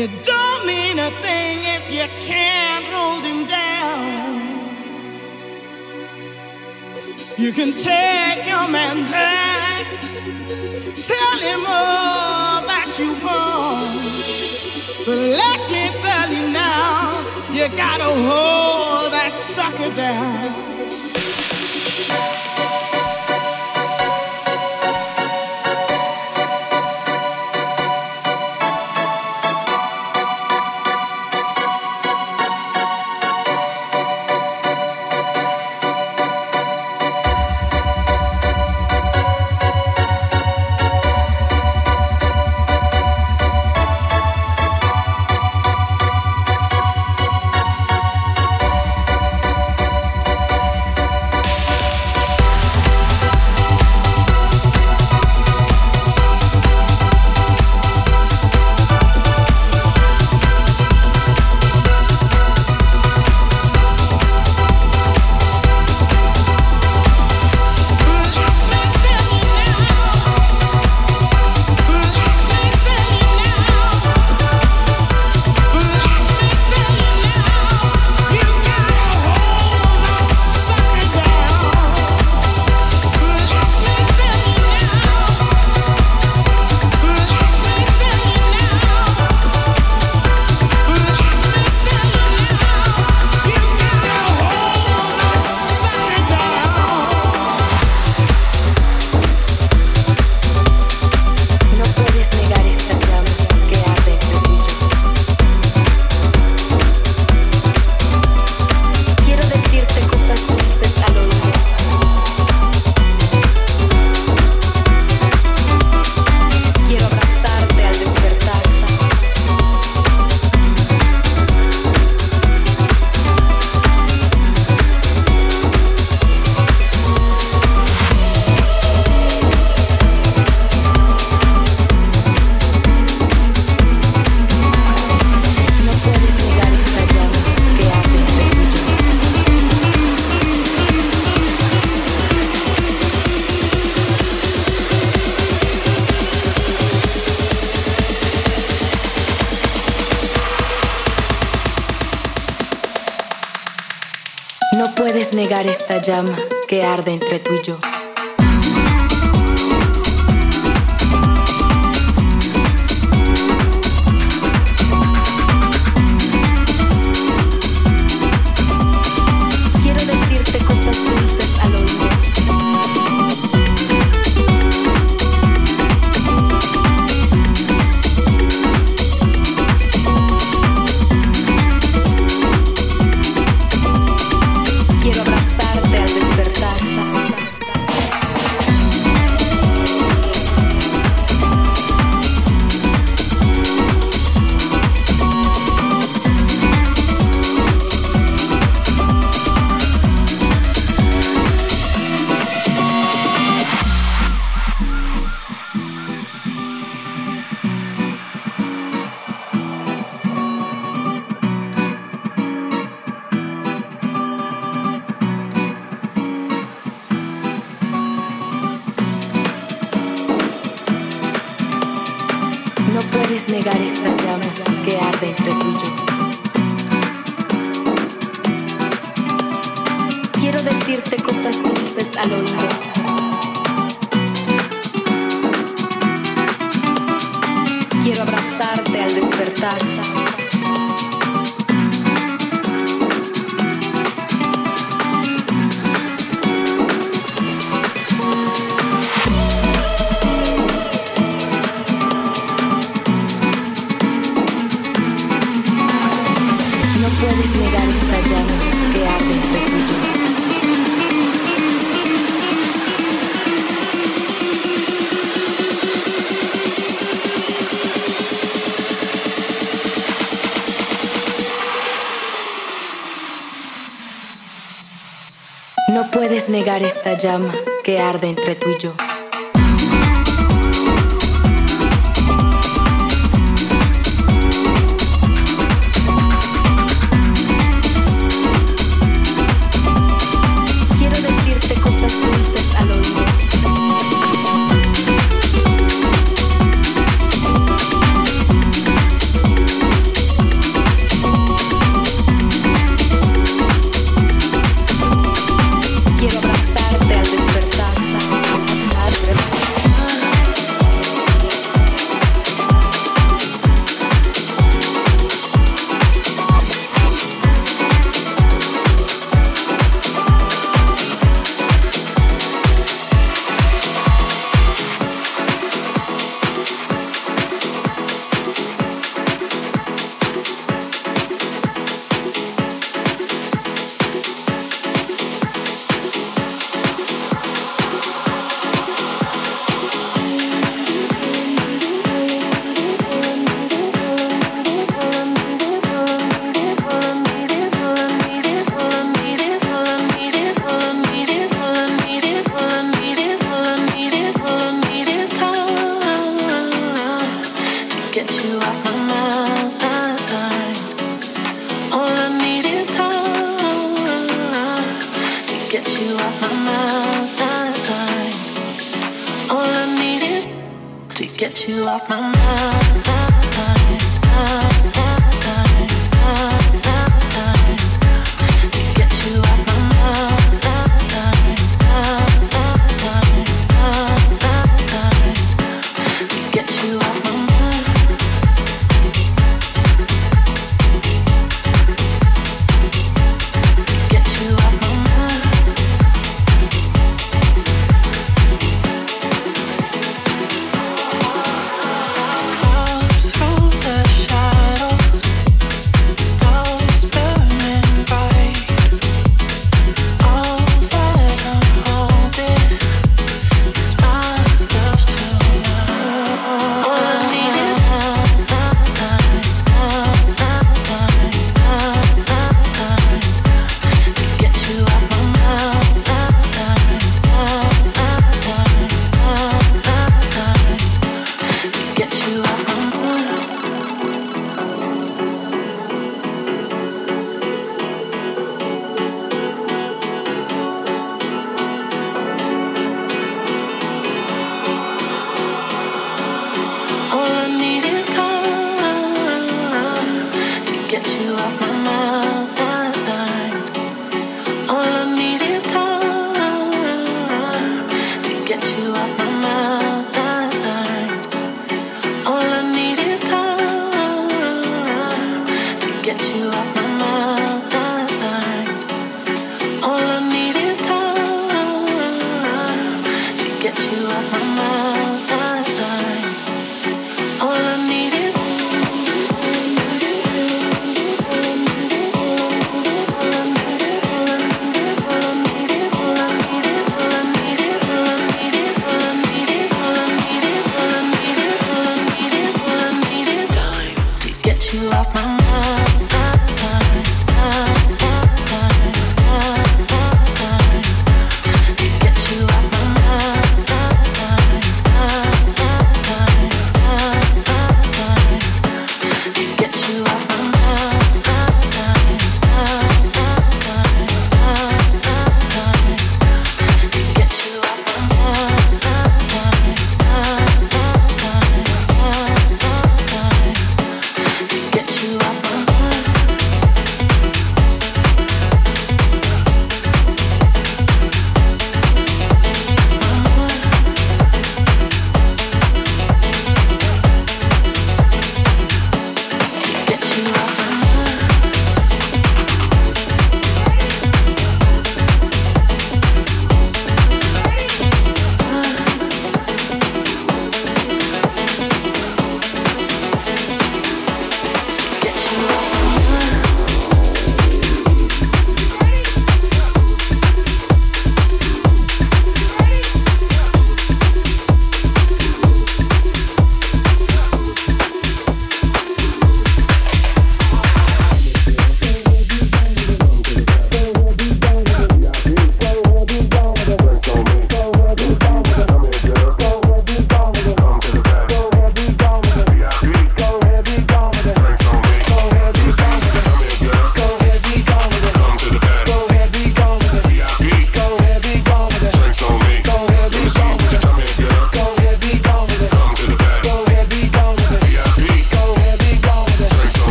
It don't mean a thing if you can't hold him down. You can take your man back, tell him all that you want. But let me tell you now, you gotta hold that sucker down. Jam. No puedes negar esta llama que arde entre tú y yo. Quiero decirte cosas dulces al oído. Quiero abrazarte al despertar. Esta llama que arde entre tú y yo.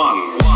One.